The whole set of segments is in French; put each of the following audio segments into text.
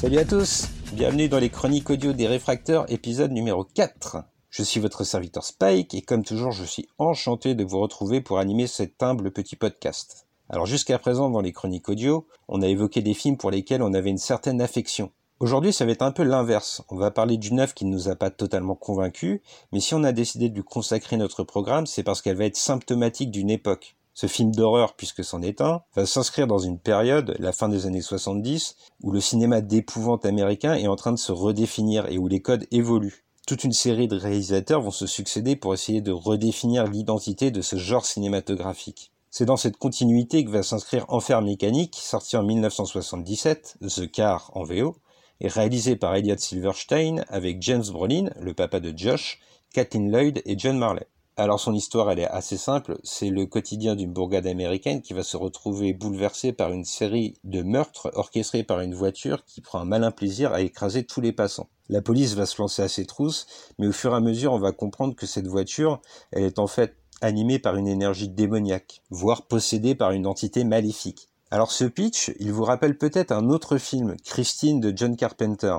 Salut à tous, bienvenue dans les chroniques audio des réfracteurs, épisode numéro 4. Je suis votre serviteur Spike et comme toujours je suis enchanté de vous retrouver pour animer cet humble petit podcast. Alors jusqu'à présent dans les chroniques audio, on a évoqué des films pour lesquels on avait une certaine affection. Aujourd'hui ça va être un peu l'inverse, on va parler d'une œuvre qui ne nous a pas totalement convaincus, mais si on a décidé de lui consacrer notre programme c'est parce qu'elle va être symptomatique d'une époque. Ce film d'horreur, puisque c'en est un, va s'inscrire dans une période, la fin des années 70, où le cinéma d'épouvante américain est en train de se redéfinir et où les codes évoluent. Toute une série de réalisateurs vont se succéder pour essayer de redéfinir l'identité de ce genre cinématographique. C'est dans cette continuité que va s'inscrire Enfer mécanique, sorti en 1977, The Car en VO, et réalisé par Elliot Silverstein avec James Brolin, le papa de Josh, Kathleen Lloyd et John Marley. Alors son histoire, elle est assez simple. C'est le quotidien d'une bourgade américaine qui va se retrouver bouleversée par une série de meurtres orchestrés par une voiture qui prend un malin plaisir à écraser tous les passants. La police va se lancer à ses trousses, mais au fur et à mesure, on va comprendre que cette voiture, elle est en fait animée par une énergie démoniaque, voire possédée par une entité maléfique. Alors ce pitch, il vous rappelle peut-être un autre film, Christine de John Carpenter.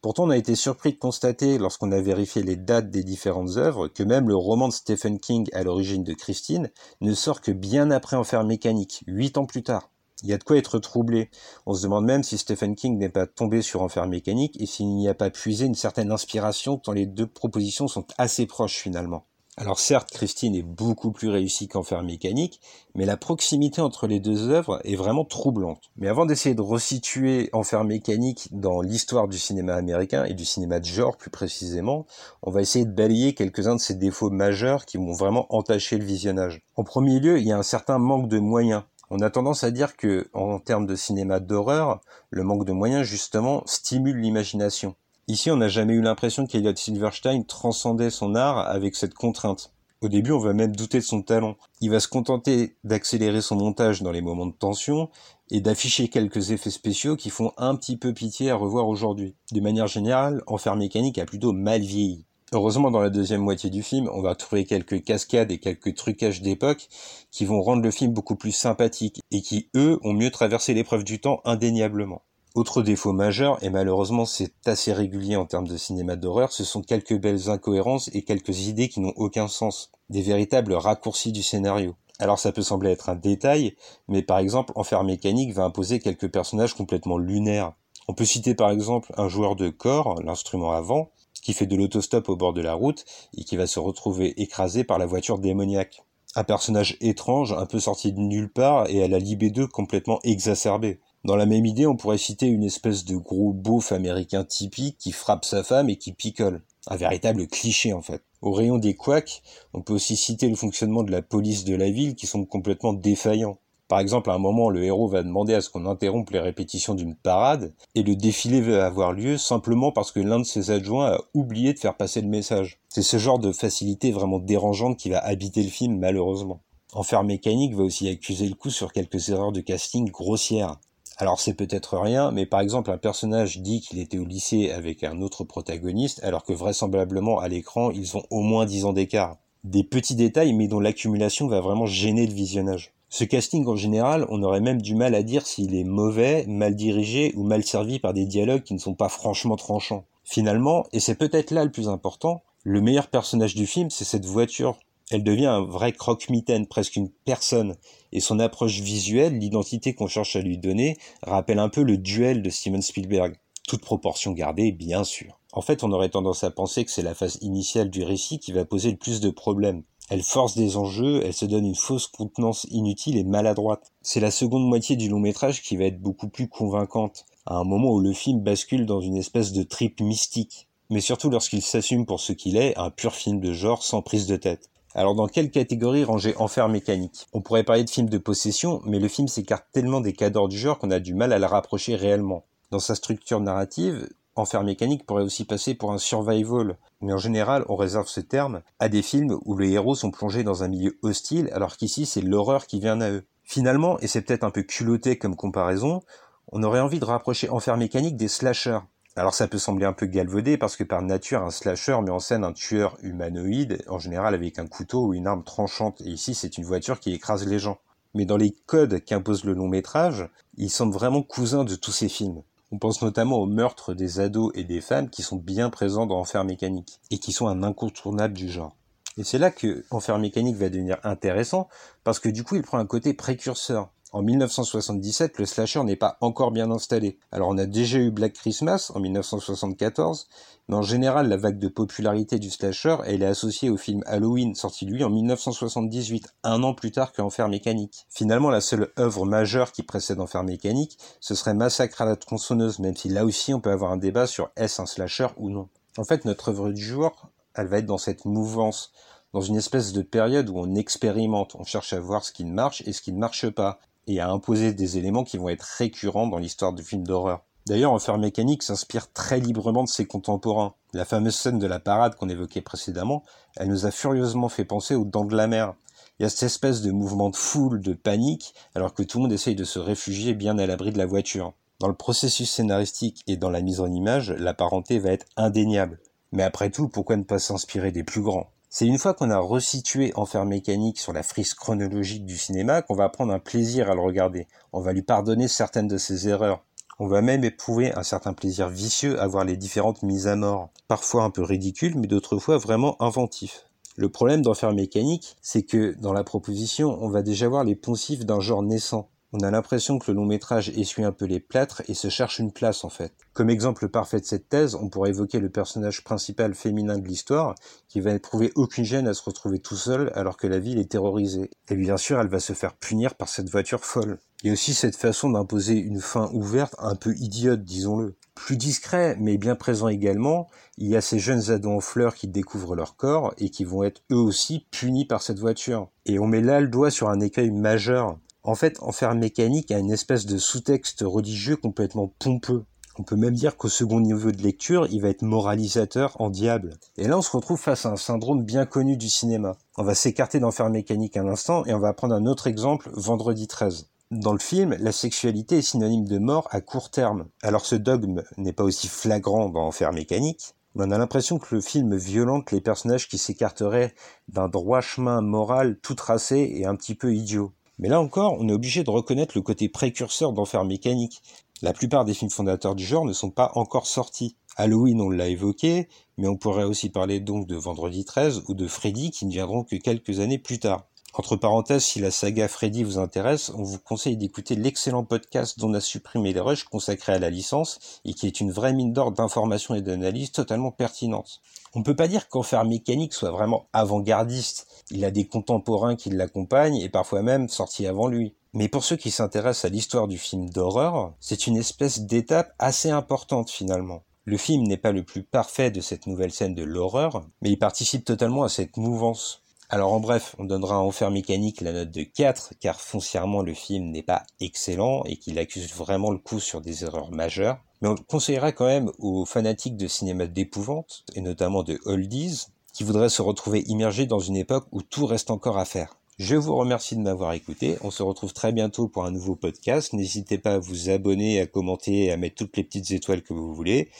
Pourtant, on a été surpris de constater, lorsqu'on a vérifié les dates des différentes œuvres, que même le roman de Stephen King à l'origine de Christine ne sort que bien après Enfer mécanique, huit ans plus tard. Il y a de quoi être troublé. On se demande même si Stephen King n'est pas tombé sur Enfer mécanique et s'il n'y a pas puisé une certaine inspiration tant les deux propositions sont assez proches finalement. Alors certes, Christine est beaucoup plus réussie qu'Enfer mécanique, mais la proximité entre les deux œuvres est vraiment troublante. Mais avant d'essayer de resituer Enfer mécanique dans l'histoire du cinéma américain et du cinéma de genre plus précisément, on va essayer de balayer quelques-uns de ces défauts majeurs qui vont vraiment entacher le visionnage. En premier lieu, il y a un certain manque de moyens. On a tendance à dire que, en termes de cinéma d'horreur, le manque de moyens justement stimule l'imagination. Ici, on n'a jamais eu l'impression qu'Eliot Silverstein transcendait son art avec cette contrainte. Au début, on va même douter de son talent. Il va se contenter d'accélérer son montage dans les moments de tension et d'afficher quelques effets spéciaux qui font un petit peu pitié à revoir aujourd'hui. De manière générale, Enfer Mécanique a plutôt mal vieilli. Heureusement, dans la deuxième moitié du film, on va trouver quelques cascades et quelques trucages d'époque qui vont rendre le film beaucoup plus sympathique et qui, eux, ont mieux traversé l'épreuve du temps indéniablement. Autre défaut majeur, et malheureusement c'est assez régulier en termes de cinéma d'horreur, ce sont quelques belles incohérences et quelques idées qui n'ont aucun sens, des véritables raccourcis du scénario. Alors ça peut sembler être un détail, mais par exemple Enfer Mécanique va imposer quelques personnages complètement lunaires. On peut citer par exemple un joueur de corps, l'instrument avant, qui fait de l'autostop au bord de la route et qui va se retrouver écrasé par la voiture démoniaque. Un personnage étrange, un peu sorti de nulle part et à la libido complètement exacerbée. Dans la même idée, on pourrait citer une espèce de gros beauf américain typique qui frappe sa femme et qui picole. Un véritable cliché en fait. Au rayon des couacs, on peut aussi citer le fonctionnement de la police de la ville qui sont complètement défaillants. Par exemple, à un moment, le héros va demander à ce qu'on interrompe les répétitions d'une parade, et le défilé va avoir lieu simplement parce que l'un de ses adjoints a oublié de faire passer le message. C'est ce genre de facilité vraiment dérangeante qui va habiter le film, malheureusement. Enfer Mécanique va aussi accuser le coup sur quelques erreurs de casting grossières. Alors c'est peut-être rien, mais par exemple un personnage dit qu'il était au lycée avec un autre protagoniste, alors que vraisemblablement à l'écran ils ont au moins 10 ans d'écart. Des petits détails, mais dont l'accumulation va vraiment gêner le visionnage. Ce casting en général, on aurait même du mal à dire s'il est mauvais, mal dirigé ou mal servi par des dialogues qui ne sont pas franchement tranchants. Finalement, et c'est peut-être là le plus important, le meilleur personnage du film, c'est cette voiture elle devient un vrai croque-mitaine, presque une personne. Et son approche visuelle, l'identité qu'on cherche à lui donner, rappelle un peu le duel de Steven Spielberg. Toute proportion gardée, bien sûr. En fait, on aurait tendance à penser que c'est la phase initiale du récit qui va poser le plus de problèmes. Elle force des enjeux, elle se donne une fausse contenance inutile et maladroite. C'est la seconde moitié du long métrage qui va être beaucoup plus convaincante, à un moment où le film bascule dans une espèce de trip mystique. Mais surtout lorsqu'il s'assume pour ce qu'il est, un pur film de genre sans prise de tête. Alors dans quelle catégorie ranger Enfer mécanique? On pourrait parler de film de possession, mais le film s'écarte tellement des cadres du genre qu'on a du mal à la rapprocher réellement. Dans sa structure narrative, Enfer mécanique pourrait aussi passer pour un survival, mais en général on réserve ce terme à des films où les héros sont plongés dans un milieu hostile alors qu'ici c'est l'horreur qui vient à eux. Finalement, et c'est peut-être un peu culotté comme comparaison, on aurait envie de rapprocher Enfer mécanique des slashers, alors ça peut sembler un peu galvaudé parce que par nature un slasher met en scène un tueur humanoïde, en général avec un couteau ou une arme tranchante, et ici c'est une voiture qui écrase les gens. Mais dans les codes qu'impose le long métrage, il semble vraiment cousin de tous ces films. On pense notamment aux meurtres des ados et des femmes qui sont bien présents dans Enfer Mécanique et qui sont un incontournable du genre. Et c'est là que Enfer Mécanique va devenir intéressant parce que du coup il prend un côté précurseur. En 1977, le slasher n'est pas encore bien installé. Alors on a déjà eu Black Christmas en 1974, mais en général la vague de popularité du slasher, elle est associée au film Halloween sorti lui en 1978, un an plus tard qu'Enfer Mécanique. Finalement la seule œuvre majeure qui précède Enfer Mécanique, ce serait Massacre à la tronçonneuse, même si là aussi on peut avoir un débat sur est-ce un slasher ou non. En fait notre œuvre du jour, elle va être dans cette mouvance dans une espèce de période où on expérimente, on cherche à voir ce qui marche et ce qui ne marche pas, et à imposer des éléments qui vont être récurrents dans l'histoire du film d'horreur. D'ailleurs, Enfer Mécanique s'inspire très librement de ses contemporains. La fameuse scène de la parade qu'on évoquait précédemment, elle nous a furieusement fait penser aux Dents de la Mer. Il y a cette espèce de mouvement de foule, de panique, alors que tout le monde essaye de se réfugier bien à l'abri de la voiture. Dans le processus scénaristique et dans la mise en image, la parenté va être indéniable. Mais après tout, pourquoi ne pas s'inspirer des plus grands? C'est une fois qu'on a resitué Enfer Mécanique sur la frise chronologique du cinéma qu'on va prendre un plaisir à le regarder. On va lui pardonner certaines de ses erreurs. On va même éprouver un certain plaisir vicieux à voir les différentes mises à mort, parfois un peu ridicules, mais d'autres fois vraiment inventifs. Le problème d'Enfer Mécanique, c'est que dans la proposition, on va déjà voir les poncifs d'un genre naissant. On a l'impression que le long métrage essuie un peu les plâtres et se cherche une place en fait. Comme exemple parfait de cette thèse, on pourrait évoquer le personnage principal féminin de l'histoire, qui va n'éprouver aucune gêne à se retrouver tout seul alors que la ville est terrorisée. Et bien sûr, elle va se faire punir par cette voiture folle. Il y a aussi cette façon d'imposer une fin ouverte un peu idiote, disons-le. Plus discret, mais bien présent également, il y a ces jeunes ados en fleurs qui découvrent leur corps et qui vont être eux aussi punis par cette voiture. Et on met là le doigt sur un écueil majeur en fait, Enfer Mécanique a une espèce de sous-texte religieux complètement pompeux. On peut même dire qu'au second niveau de lecture, il va être moralisateur en diable. Et là, on se retrouve face à un syndrome bien connu du cinéma. On va s'écarter d'Enfer Mécanique un instant et on va prendre un autre exemple, Vendredi 13. Dans le film, la sexualité est synonyme de mort à court terme. Alors ce dogme n'est pas aussi flagrant dans Enfer Mécanique, mais on a l'impression que le film violente les personnages qui s'écarteraient d'un droit chemin moral tout tracé et un petit peu idiot. Mais là encore, on est obligé de reconnaître le côté précurseur d'enfer mécanique. La plupart des films fondateurs du genre ne sont pas encore sortis. Halloween, on l'a évoqué, mais on pourrait aussi parler donc de Vendredi 13 ou de Freddy qui ne viendront que quelques années plus tard. Entre parenthèses, si la saga Freddy vous intéresse, on vous conseille d'écouter l'excellent podcast dont on a supprimé les rushs consacré à la licence et qui est une vraie mine d'or d'informations et d'analyses totalement pertinentes. On ne peut pas dire qu'Enfer Mécanique soit vraiment avant-gardiste. Il a des contemporains qui l'accompagnent et parfois même sortis avant lui. Mais pour ceux qui s'intéressent à l'histoire du film d'horreur, c'est une espèce d'étape assez importante finalement. Le film n'est pas le plus parfait de cette nouvelle scène de l'horreur, mais il participe totalement à cette mouvance. Alors en bref, on donnera à Enfer Mécanique la note de 4, car foncièrement le film n'est pas excellent et qu'il accuse vraiment le coup sur des erreurs majeures. Mais on le conseillera quand même aux fanatiques de cinéma d'épouvante, et notamment de oldies, qui voudraient se retrouver immergés dans une époque où tout reste encore à faire. Je vous remercie de m'avoir écouté. On se retrouve très bientôt pour un nouveau podcast. N'hésitez pas à vous abonner, à commenter, à mettre toutes les petites étoiles que vous voulez.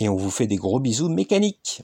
Et on vous fait des gros bisous mécaniques.